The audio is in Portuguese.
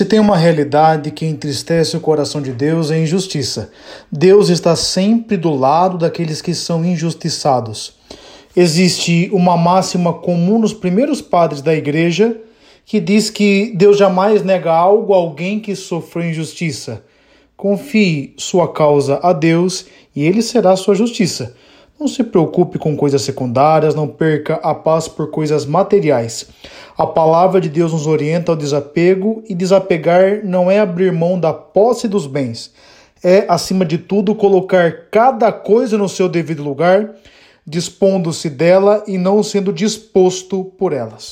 Se tem uma realidade que entristece o coração de Deus é injustiça. Deus está sempre do lado daqueles que são injustiçados. Existe uma máxima comum nos primeiros padres da igreja que diz que Deus jamais nega algo a alguém que sofreu injustiça. Confie sua causa a Deus e ele será sua justiça. Não se preocupe com coisas secundárias, não perca a paz por coisas materiais. A palavra de Deus nos orienta ao desapego e desapegar não é abrir mão da posse dos bens, é, acima de tudo, colocar cada coisa no seu devido lugar, dispondo-se dela e não sendo disposto por elas.